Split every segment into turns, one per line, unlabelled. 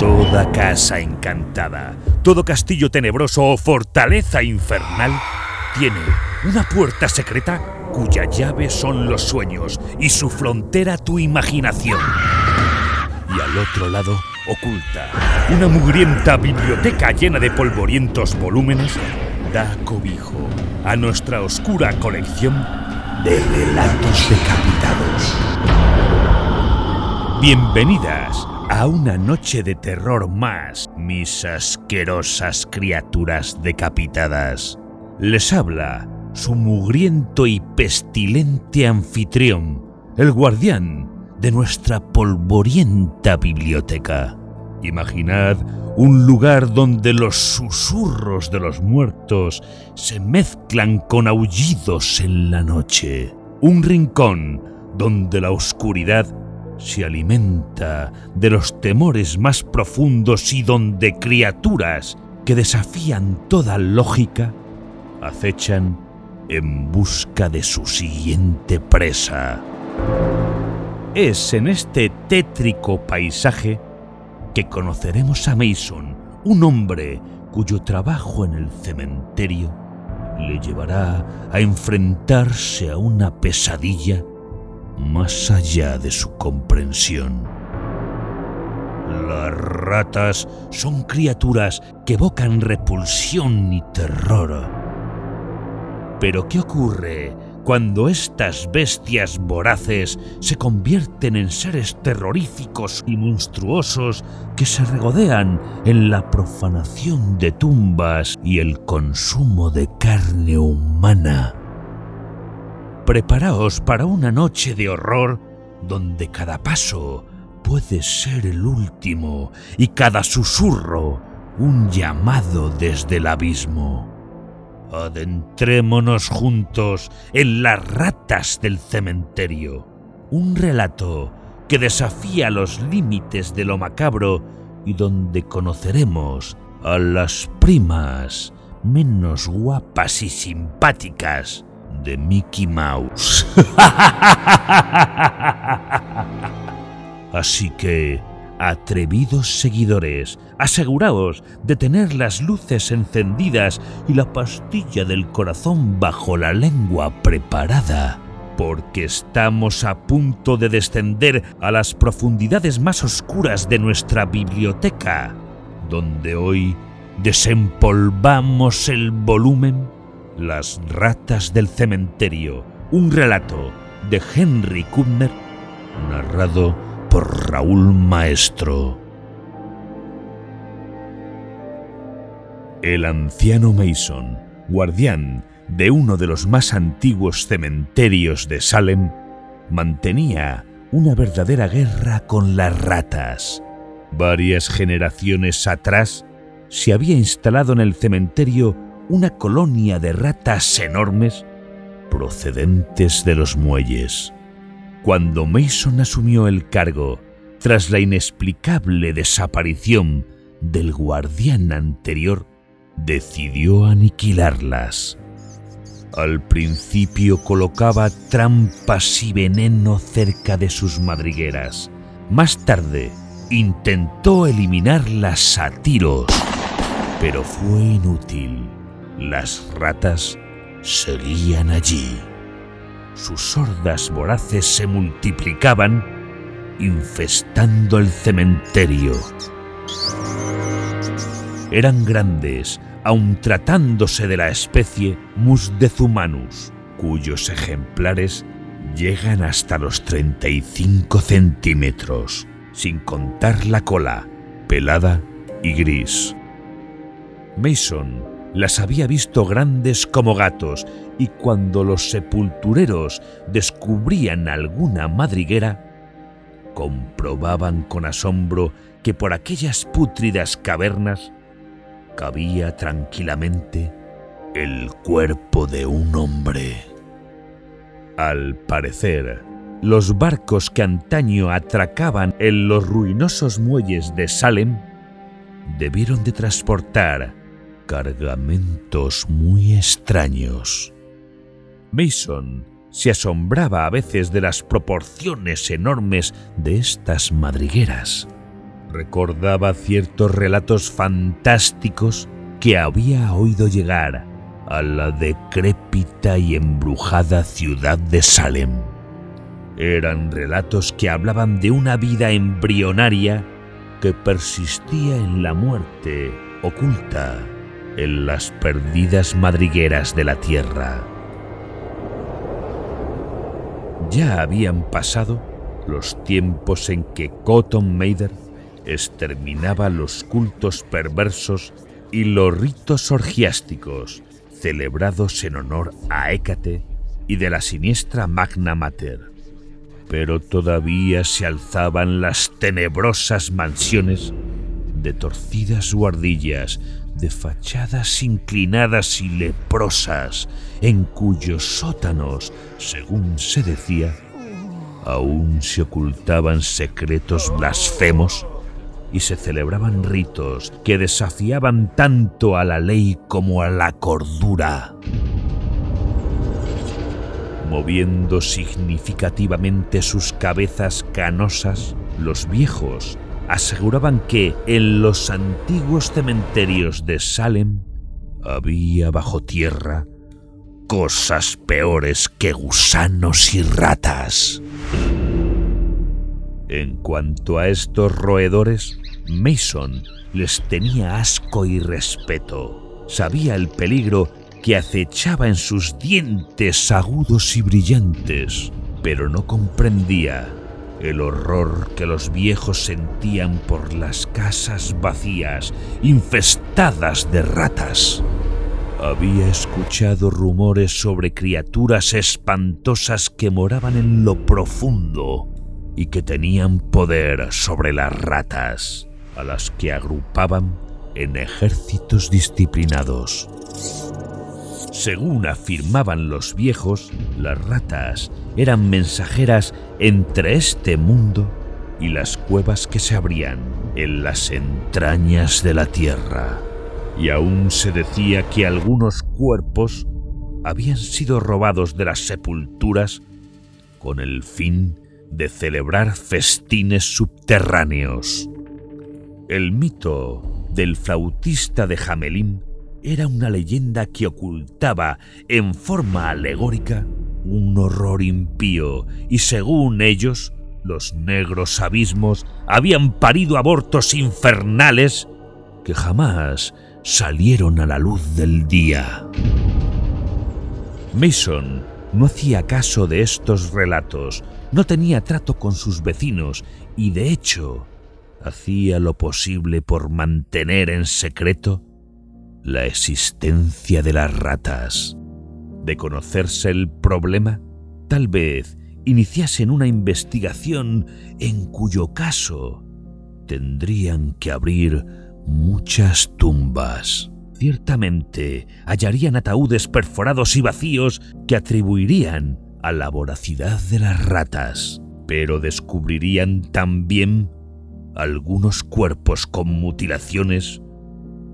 Toda casa encantada, todo castillo tenebroso o fortaleza infernal tiene una puerta secreta cuya llave son los sueños y su frontera tu imaginación. Y al otro lado, oculta, una mugrienta biblioteca llena de polvorientos volúmenes da cobijo a nuestra oscura colección de relatos decapitados. Bienvenidas a una noche de terror más, mis asquerosas criaturas decapitadas. Les habla su mugriento y pestilente anfitrión, el guardián de nuestra polvorienta biblioteca. Imaginad un lugar donde los susurros de los muertos se mezclan con aullidos en la noche. Un rincón donde la oscuridad se alimenta de los temores más profundos y donde criaturas que desafían toda lógica acechan en busca de su siguiente presa. Es en este tétrico paisaje que conoceremos a Mason, un hombre cuyo trabajo en el cementerio le llevará a enfrentarse a una pesadilla más allá de su comprensión. Las ratas son criaturas que evocan repulsión y terror. Pero ¿qué ocurre cuando estas bestias voraces se convierten en seres terroríficos y monstruosos que se regodean en la profanación de tumbas y el consumo de carne humana? Preparaos para una noche de horror donde cada paso puede ser el último y cada susurro un llamado desde el abismo. Adentrémonos juntos en las ratas del cementerio. Un relato que desafía los límites de lo macabro y donde conoceremos a las primas menos guapas y simpáticas de Mickey Mouse. Así que, atrevidos seguidores, aseguraos de tener las luces encendidas y la pastilla del corazón bajo la lengua preparada, porque estamos a punto de descender a las profundidades más oscuras de nuestra biblioteca, donde hoy desempolvamos el volumen las ratas del cementerio, un relato de Henry Kubner, narrado por Raúl Maestro. El anciano Mason, guardián de uno de los más antiguos cementerios de Salem, mantenía una verdadera guerra con las ratas. Varias generaciones atrás se había instalado en el cementerio una colonia de ratas enormes procedentes de los muelles. Cuando Mason asumió el cargo, tras la inexplicable desaparición del guardián anterior, decidió aniquilarlas. Al principio colocaba trampas y veneno cerca de sus madrigueras. Más tarde intentó eliminarlas a tiros, pero fue inútil. Las ratas seguían allí. Sus hordas voraces se multiplicaban, infestando el cementerio. Eran grandes, aun tratándose de la especie Musdezumanus, cuyos ejemplares llegan hasta los 35 centímetros, sin contar la cola, pelada y gris. Mason las había visto grandes como gatos y cuando los sepultureros descubrían alguna madriguera, comprobaban con asombro que por aquellas pútridas cavernas cabía tranquilamente el cuerpo de un hombre. Al parecer, los barcos que antaño atracaban en los ruinosos muelles de Salem debieron de transportar cargamentos muy extraños. Mason se asombraba a veces de las proporciones enormes de estas madrigueras. recordaba ciertos relatos fantásticos que había oído llegar a la decrépita y embrujada ciudad de Salem. Eran relatos que hablaban de una vida embrionaria que persistía en la muerte oculta en las perdidas madrigueras de la tierra. Ya habían pasado los tiempos en que Cotton Mather exterminaba los cultos perversos y los ritos orgiásticos celebrados en honor a Hécate y de la siniestra Magna Mater. Pero todavía se alzaban las tenebrosas mansiones de torcidas guardillas, de fachadas inclinadas y leprosas, en cuyos sótanos, según se decía, aún se ocultaban secretos blasfemos y se celebraban ritos que desafiaban tanto a la ley como a la cordura. Moviendo significativamente sus cabezas canosas, los viejos aseguraban que en los antiguos cementerios de Salem había bajo tierra cosas peores que gusanos y ratas. En cuanto a estos roedores, Mason les tenía asco y respeto. Sabía el peligro que acechaba en sus dientes agudos y brillantes, pero no comprendía el horror que los viejos sentían por las casas vacías, infestadas de ratas. Había escuchado rumores sobre criaturas espantosas que moraban en lo profundo y que tenían poder sobre las ratas, a las que agrupaban en ejércitos disciplinados. Según afirmaban los viejos, las ratas eran mensajeras entre este mundo y las cuevas que se abrían en las entrañas de la tierra. Y aún se decía que algunos cuerpos habían sido robados de las sepulturas con el fin de celebrar festines subterráneos. El mito del flautista de Jamelín era una leyenda que ocultaba en forma alegórica un horror impío y según ellos, los negros abismos habían parido abortos infernales que jamás salieron a la luz del día. Mason no hacía caso de estos relatos, no tenía trato con sus vecinos y de hecho hacía lo posible por mantener en secreto la existencia de las ratas. De conocerse el problema, tal vez iniciasen una investigación en cuyo caso tendrían que abrir muchas tumbas. Ciertamente hallarían ataúdes perforados y vacíos que atribuirían a la voracidad de las ratas, pero descubrirían también algunos cuerpos con mutilaciones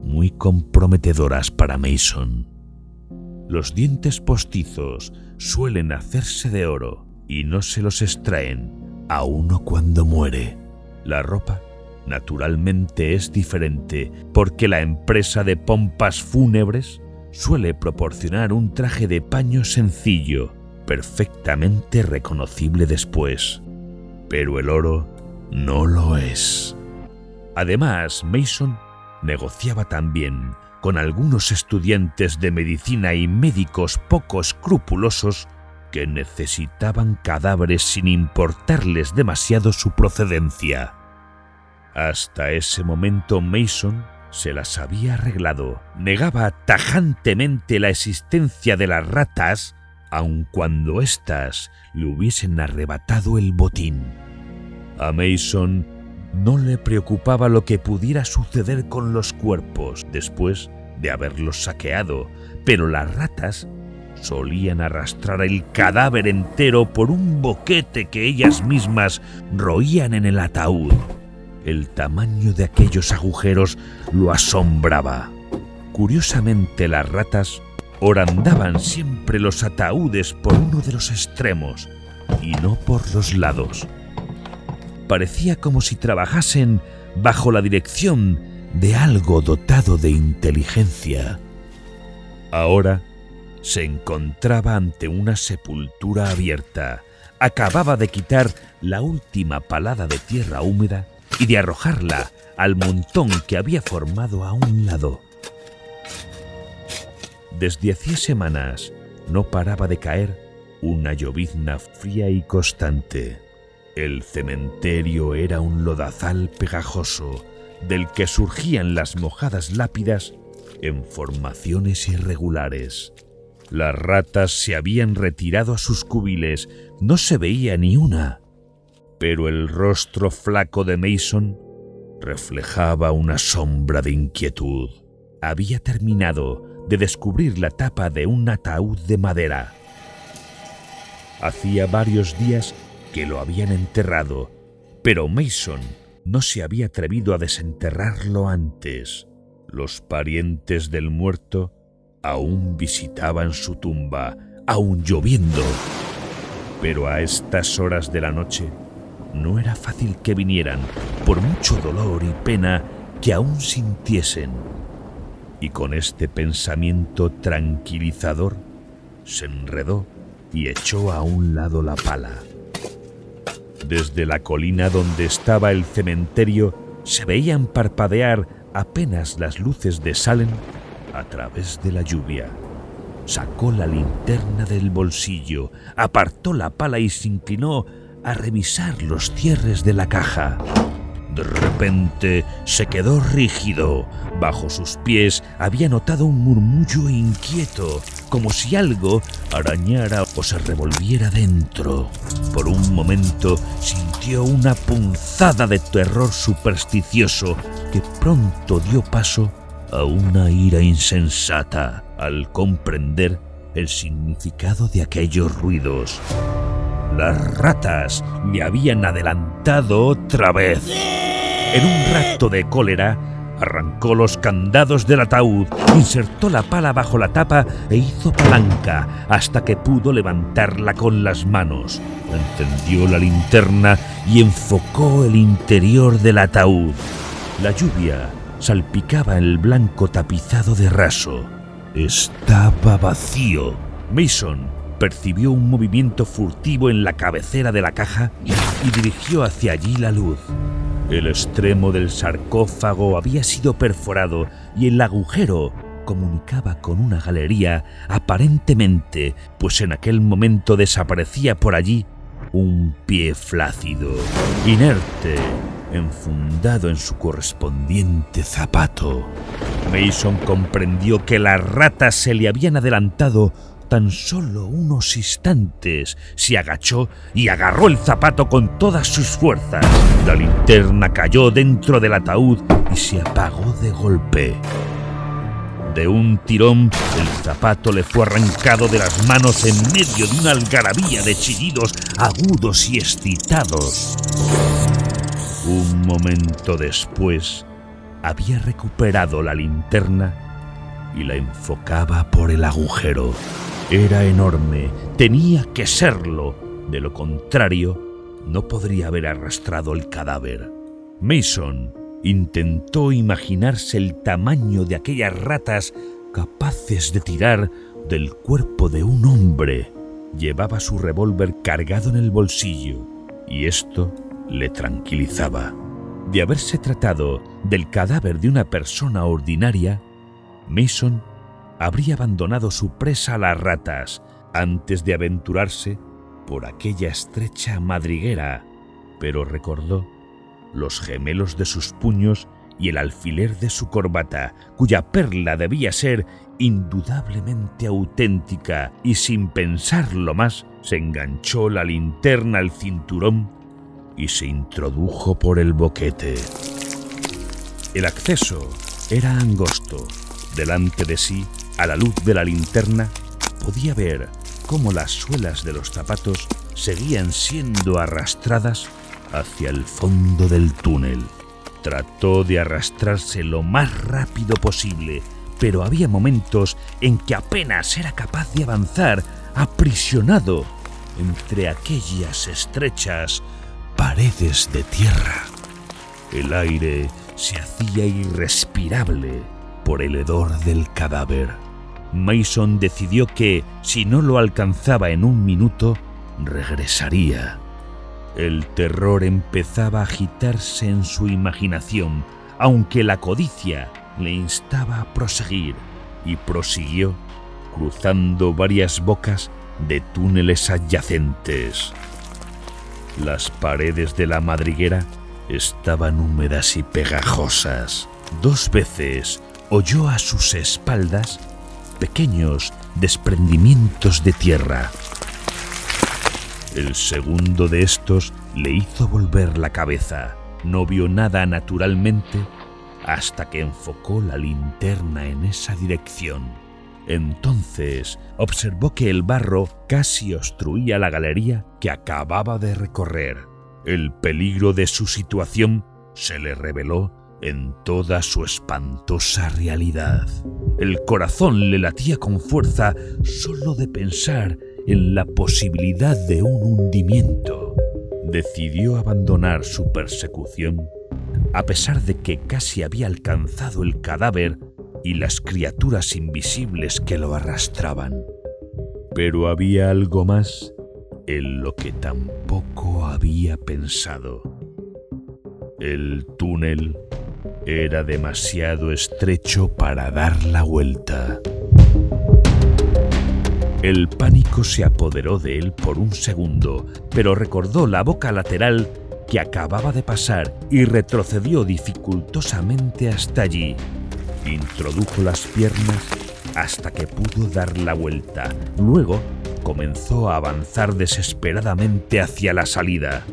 muy comprometedoras para Mason. Los dientes postizos suelen hacerse de oro y no se los extraen a uno cuando muere. La ropa, naturalmente, es diferente porque la empresa de pompas fúnebres suele proporcionar un traje de paño sencillo perfectamente reconocible después, pero el oro no lo es. Además, Mason negociaba también con algunos estudiantes de medicina y médicos poco escrupulosos que necesitaban cadáveres sin importarles demasiado su procedencia. Hasta ese momento Mason se las había arreglado, negaba tajantemente la existencia de las ratas aun cuando éstas le hubiesen arrebatado el botín. A Mason no le preocupaba lo que pudiera suceder con los cuerpos después de haberlos saqueado, pero las ratas solían arrastrar el cadáver entero por un boquete que ellas mismas roían en el ataúd. El tamaño de aquellos agujeros lo asombraba. Curiosamente las ratas orandaban siempre los ataúdes por uno de los extremos y no por los lados. Parecía como si trabajasen bajo la dirección de algo dotado de inteligencia. Ahora se encontraba ante una sepultura abierta. Acababa de quitar la última palada de tierra húmeda y de arrojarla al montón que había formado a un lado. Desde hacía semanas no paraba de caer una llovizna fría y constante. El cementerio era un lodazal pegajoso del que surgían las mojadas lápidas en formaciones irregulares. Las ratas se habían retirado a sus cubiles, no se veía ni una, pero el rostro flaco de Mason reflejaba una sombra de inquietud. Había terminado de descubrir la tapa de un ataúd de madera. Hacía varios días que lo habían enterrado, pero Mason no se había atrevido a desenterrarlo antes. Los parientes del muerto aún visitaban su tumba, aún lloviendo. Pero a estas horas de la noche no era fácil que vinieran, por mucho dolor y pena que aún sintiesen. Y con este pensamiento tranquilizador, se enredó y echó a un lado la pala. Desde la colina donde estaba el cementerio se veían parpadear apenas las luces de Salem a través de la lluvia. Sacó la linterna del bolsillo, apartó la pala y se inclinó a revisar los cierres de la caja. De repente se quedó rígido. Bajo sus pies había notado un murmullo inquieto, como si algo arañara o se revolviera dentro. Por un momento sintió una punzada de terror supersticioso que pronto dio paso a una ira insensata al comprender el significado de aquellos ruidos. Las ratas le habían adelantado otra vez. En un rato de cólera, arrancó los candados del ataúd, insertó la pala bajo la tapa e hizo palanca hasta que pudo levantarla con las manos. Encendió la linterna y enfocó el interior del ataúd. La lluvia salpicaba el blanco tapizado de raso. Estaba vacío. Mason percibió un movimiento furtivo en la cabecera de la caja y dirigió hacia allí la luz. El extremo del sarcófago había sido perforado y el agujero comunicaba con una galería aparentemente, pues en aquel momento desaparecía por allí un pie flácido, inerte, enfundado en su correspondiente zapato. Mason comprendió que las ratas se le habían adelantado tan solo unos instantes, se agachó y agarró el zapato con todas sus fuerzas. La linterna cayó dentro del ataúd y se apagó de golpe. De un tirón, el zapato le fue arrancado de las manos en medio de una algarabía de chillidos agudos y excitados. Un momento después, había recuperado la linterna y la enfocaba por el agujero. Era enorme, tenía que serlo. De lo contrario, no podría haber arrastrado el cadáver. Mason intentó imaginarse el tamaño de aquellas ratas capaces de tirar del cuerpo de un hombre. Llevaba su revólver cargado en el bolsillo y esto le tranquilizaba. De haberse tratado del cadáver de una persona ordinaria, Mason habría abandonado su presa a las ratas antes de aventurarse por aquella estrecha madriguera, pero recordó los gemelos de sus puños y el alfiler de su corbata, cuya perla debía ser indudablemente auténtica, y sin pensarlo más, se enganchó la linterna al cinturón y se introdujo por el boquete. El acceso era angosto. Delante de sí a la luz de la linterna podía ver cómo las suelas de los zapatos seguían siendo arrastradas hacia el fondo del túnel. Trató de arrastrarse lo más rápido posible, pero había momentos en que apenas era capaz de avanzar, aprisionado entre aquellas estrechas paredes de tierra. El aire se hacía irrespirable por el hedor del cadáver. Mason decidió que, si no lo alcanzaba en un minuto, regresaría. El terror empezaba a agitarse en su imaginación, aunque la codicia le instaba a proseguir, y prosiguió cruzando varias bocas de túneles adyacentes. Las paredes de la madriguera estaban húmedas y pegajosas. Dos veces oyó a sus espaldas pequeños desprendimientos de tierra. El segundo de estos le hizo volver la cabeza. No vio nada naturalmente hasta que enfocó la linterna en esa dirección. Entonces observó que el barro casi obstruía la galería que acababa de recorrer. El peligro de su situación se le reveló en toda su espantosa realidad. El corazón le latía con fuerza solo de pensar en la posibilidad de un hundimiento. Decidió abandonar su persecución a pesar de que casi había alcanzado el cadáver y las criaturas invisibles que lo arrastraban. Pero había algo más en lo que tampoco había pensado. El túnel era demasiado estrecho para dar la vuelta. El pánico se apoderó de él por un segundo, pero recordó la boca lateral que acababa de pasar y retrocedió dificultosamente hasta allí. Introdujo las piernas hasta que pudo dar la vuelta. Luego comenzó a avanzar desesperadamente hacia la salida.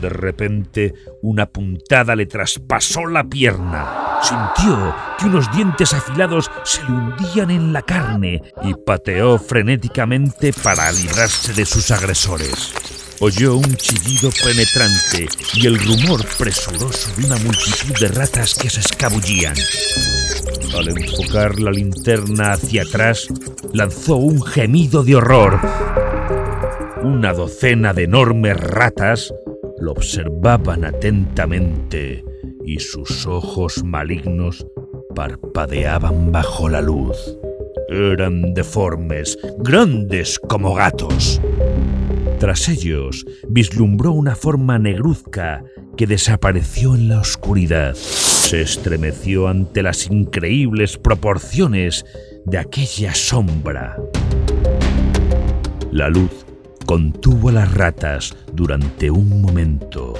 De repente, una puntada le traspasó la pierna. Sintió que unos dientes afilados se le hundían en la carne y pateó frenéticamente para librarse de sus agresores. Oyó un chillido penetrante y el rumor presuroso de una multitud de ratas que se escabullían. Al enfocar la linterna hacia atrás, lanzó un gemido de horror. Una docena de enormes ratas lo observaban atentamente y sus ojos malignos parpadeaban bajo la luz. Eran deformes, grandes como gatos. Tras ellos vislumbró una forma negruzca que desapareció en la oscuridad. Se estremeció ante las increíbles proporciones de aquella sombra. La luz contuvo a las ratas durante un momento,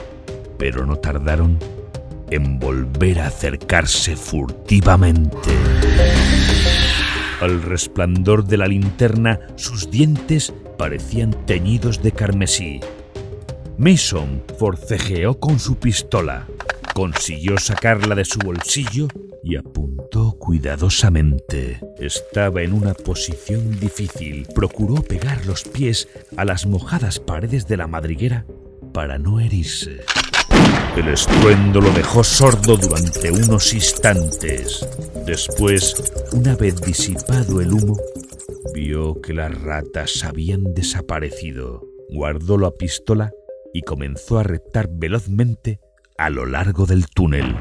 pero no tardaron en volver a acercarse furtivamente. Al resplandor de la linterna, sus dientes parecían teñidos de carmesí. Mason forcejeó con su pistola, consiguió sacarla de su bolsillo y apuntó cuidadosamente. Estaba en una posición difícil. Procuró pegar los pies a las mojadas paredes de la madriguera para no herirse. El estruendo lo dejó sordo durante unos instantes. Después, una vez disipado el humo, vio que las ratas habían desaparecido. Guardó la pistola y comenzó a reptar velozmente a lo largo del túnel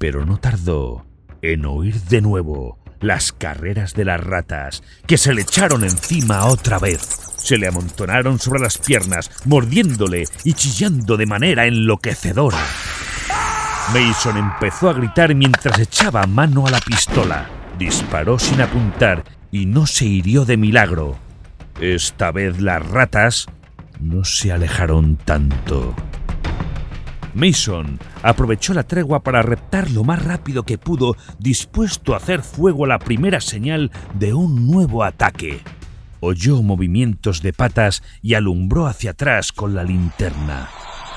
pero no tardó en oír de nuevo las carreras de las ratas, que se le echaron encima otra vez. Se le amontonaron sobre las piernas, mordiéndole y chillando de manera enloquecedora. Mason empezó a gritar mientras echaba mano a la pistola. Disparó sin apuntar y no se hirió de milagro. Esta vez las ratas no se alejaron tanto. Mason aprovechó la tregua para reptar lo más rápido que pudo, dispuesto a hacer fuego a la primera señal de un nuevo ataque. Oyó movimientos de patas y alumbró hacia atrás con la linterna.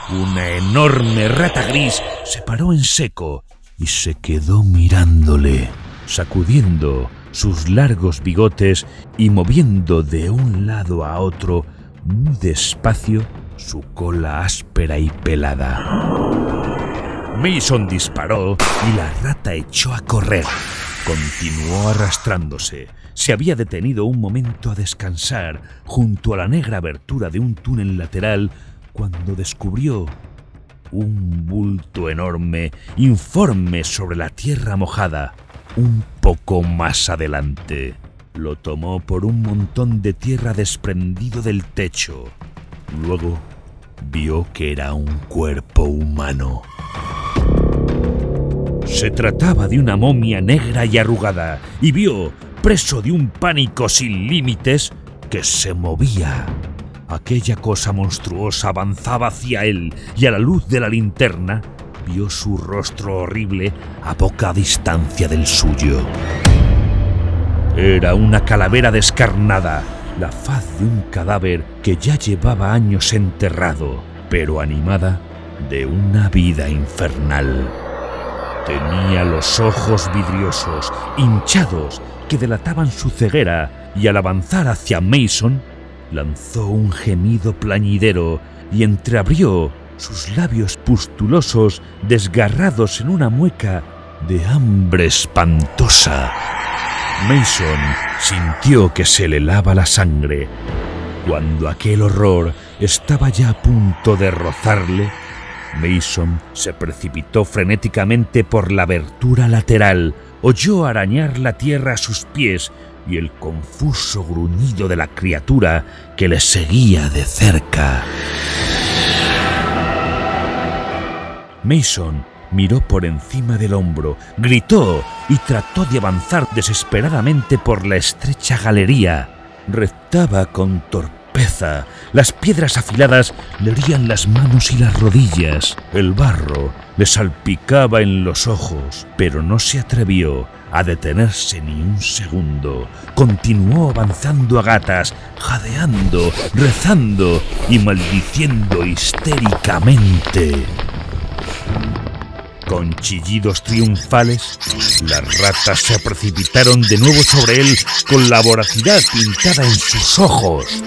Una enorme rata gris se paró en seco y se quedó mirándole, sacudiendo sus largos bigotes y moviendo de un lado a otro muy despacio su cola áspera y pelada. Mason disparó y la rata echó a correr. Continuó arrastrándose. Se había detenido un momento a descansar junto a la negra abertura de un túnel lateral cuando descubrió un bulto enorme, informe sobre la tierra mojada, un poco más adelante. Lo tomó por un montón de tierra desprendido del techo. Luego vio que era un cuerpo humano. Se trataba de una momia negra y arrugada, y vio, preso de un pánico sin límites, que se movía. Aquella cosa monstruosa avanzaba hacia él y a la luz de la linterna vio su rostro horrible a poca distancia del suyo. Era una calavera descarnada, la faz de un cadáver que ya llevaba años enterrado, pero animada de una vida infernal. Tenía los ojos vidriosos, hinchados, que delataban su ceguera, y al avanzar hacia Mason, lanzó un gemido plañidero y entreabrió sus labios pustulosos desgarrados en una mueca de hambre espantosa. Mason sintió que se le lava la sangre. Cuando aquel horror estaba ya a punto de rozarle, Mason se precipitó frenéticamente por la abertura lateral, oyó arañar la tierra a sus pies y el confuso gruñido de la criatura que le seguía de cerca. Mason miró por encima del hombro, gritó y trató de avanzar desesperadamente por la estrecha galería. Reptaba con torpeza. Las piedras afiladas le herían las manos y las rodillas. El barro le salpicaba en los ojos, pero no se atrevió a detenerse ni un segundo. Continuó avanzando a gatas, jadeando, rezando y maldiciendo histéricamente. Con chillidos triunfales, las ratas se precipitaron de nuevo sobre él con la voracidad pintada en sus ojos.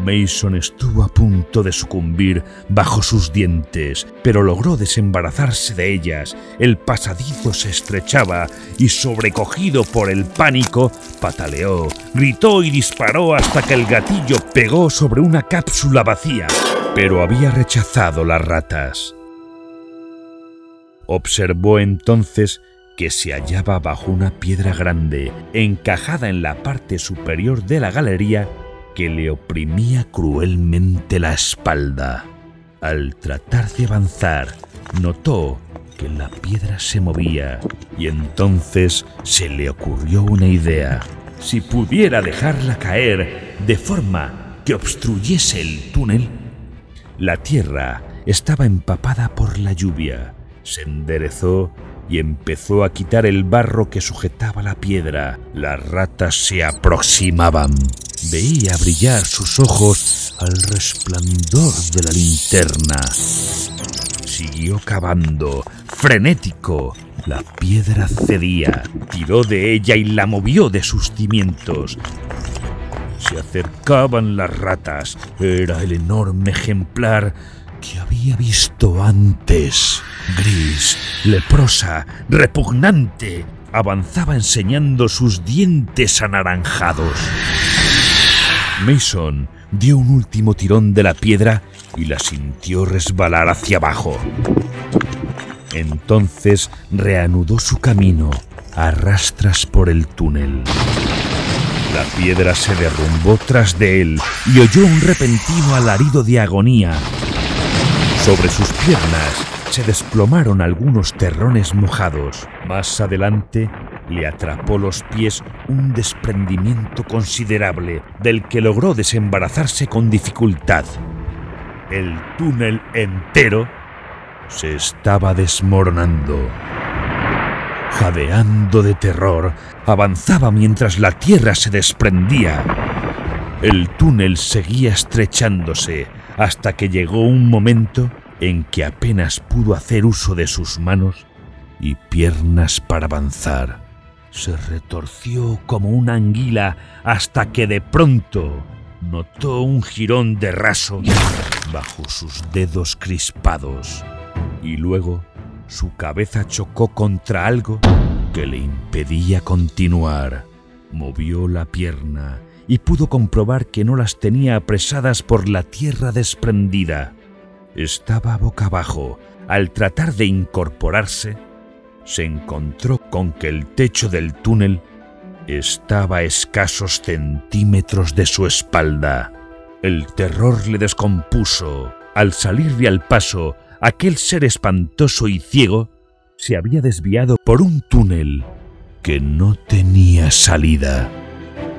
Mason estuvo a punto de sucumbir bajo sus dientes, pero logró desembarazarse de ellas. El pasadizo se estrechaba y, sobrecogido por el pánico, pataleó, gritó y disparó hasta que el gatillo pegó sobre una cápsula vacía, pero había rechazado las ratas. Observó entonces que se hallaba bajo una piedra grande, encajada en la parte superior de la galería, que le oprimía cruelmente la espalda. Al tratar de avanzar, notó que la piedra se movía y entonces se le ocurrió una idea. Si pudiera dejarla caer de forma que obstruyese el túnel, la tierra estaba empapada por la lluvia se enderezó y empezó a quitar el barro que sujetaba la piedra. Las ratas se aproximaban. Veía brillar sus ojos al resplandor de la linterna. Siguió cavando, frenético. La piedra cedía, tiró de ella y la movió de sus cimientos. Se acercaban las ratas. Era el enorme ejemplar que había visto antes. Gris, leprosa, repugnante, avanzaba enseñando sus dientes anaranjados. Mason dio un último tirón de la piedra y la sintió resbalar hacia abajo. Entonces reanudó su camino a rastras por el túnel. La piedra se derrumbó tras de él y oyó un repentino alarido de agonía. Sobre sus piernas se desplomaron algunos terrones mojados. Más adelante le atrapó los pies un desprendimiento considerable del que logró desembarazarse con dificultad. El túnel entero se estaba desmoronando. Jadeando de terror, avanzaba mientras la tierra se desprendía. El túnel seguía estrechándose hasta que llegó un momento en que apenas pudo hacer uso de sus manos y piernas para avanzar. Se retorció como una anguila hasta que de pronto notó un jirón de raso bajo sus dedos crispados y luego su cabeza chocó contra algo que le impedía continuar. Movió la pierna y pudo comprobar que no las tenía apresadas por la tierra desprendida. Estaba boca abajo. Al tratar de incorporarse, se encontró con que el techo del túnel estaba a escasos centímetros de su espalda. El terror le descompuso. Al salirle al paso, aquel ser espantoso y ciego se había desviado por un túnel que no tenía salida.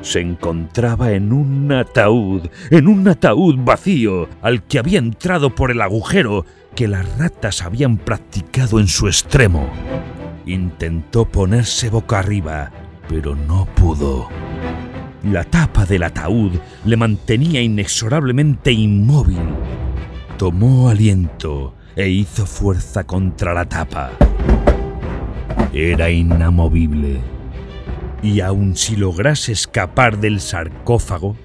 Se encontraba en un ataúd, en un ataúd vacío, al que había entrado por el agujero que las ratas habían practicado en su extremo. Intentó ponerse boca arriba, pero no pudo. La tapa del ataúd le mantenía inexorablemente inmóvil. Tomó aliento e hizo fuerza contra la tapa. Era inamovible. Y aun si lograse escapar del sarcófago,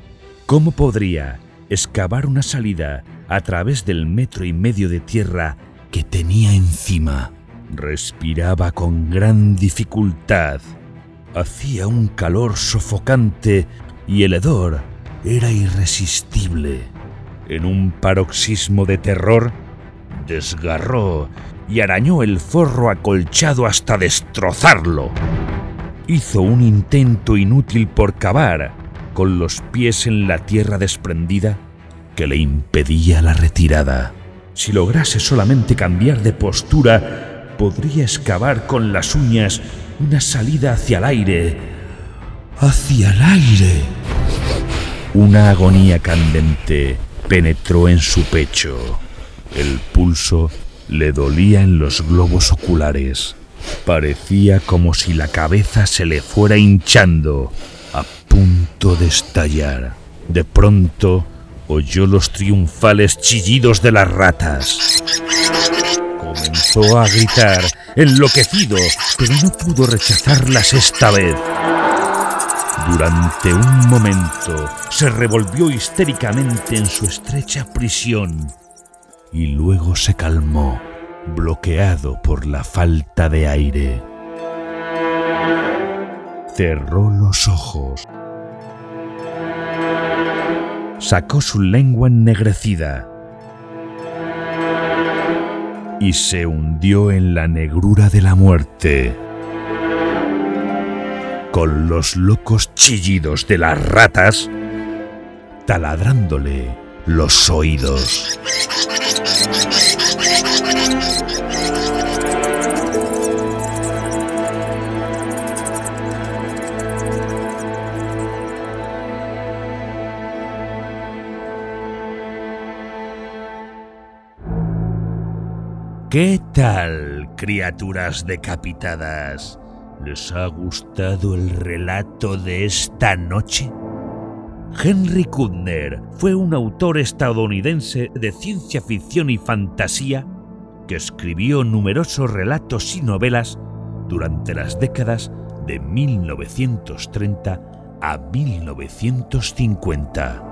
¿cómo podría excavar una salida a través del metro y medio de tierra que tenía encima? Respiraba con gran dificultad. Hacía un calor sofocante y el hedor era irresistible. En un paroxismo de terror, desgarró y arañó el forro acolchado hasta destrozarlo hizo un intento inútil por cavar, con los pies en la tierra desprendida que le impedía la retirada. Si lograse solamente cambiar de postura, podría excavar con las uñas una salida hacia el aire. ¡Hacia el aire! Una agonía candente penetró en su pecho. El pulso le dolía en los globos oculares. Parecía como si la cabeza se le fuera hinchando, a punto de estallar. De pronto oyó los triunfales chillidos de las ratas. Comenzó a gritar, enloquecido, pero no pudo rechazarlas esta vez. Durante un momento se revolvió histéricamente en su estrecha prisión y luego se calmó bloqueado por la falta de aire. Cerró los ojos. Sacó su lengua ennegrecida y se hundió en la negrura de la muerte. Con los locos chillidos de las ratas taladrándole los oídos. ¿Qué tal, criaturas decapitadas? ¿Les ha gustado el relato de esta noche? Henry Kudner fue un autor estadounidense de ciencia ficción y fantasía que escribió numerosos relatos y novelas durante las décadas de 1930 a 1950.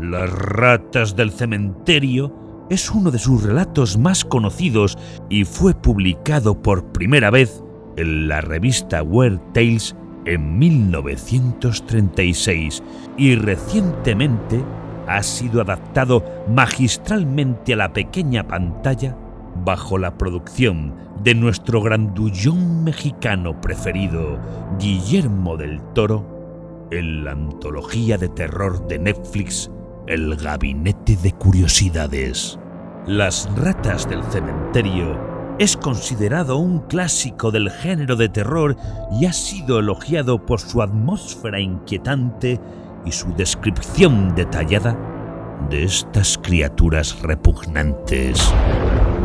Las ratas del cementerio es uno de sus relatos más conocidos y fue publicado por primera vez en la revista Weird Tales en 1936 y recientemente ha sido adaptado magistralmente a la pequeña pantalla bajo la producción de nuestro grandullón mexicano preferido, Guillermo del Toro, en la antología de terror de Netflix, El Gabinete de Curiosidades. Las ratas del cementerio es considerado un clásico del género de terror y ha sido elogiado por su atmósfera inquietante y su descripción detallada de estas criaturas repugnantes.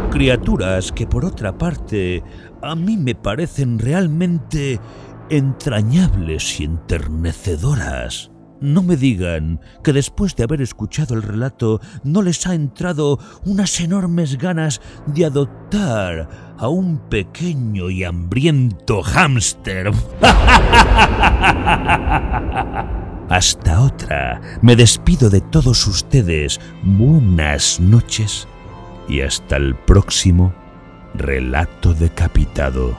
Criaturas que por otra parte a mí me parecen realmente entrañables y enternecedoras. No me digan que después de haber escuchado el relato no les ha entrado unas enormes ganas de adoptar a un pequeño y hambriento hámster. Hasta otra, me despido de todos ustedes. Buenas noches y hasta el próximo relato decapitado.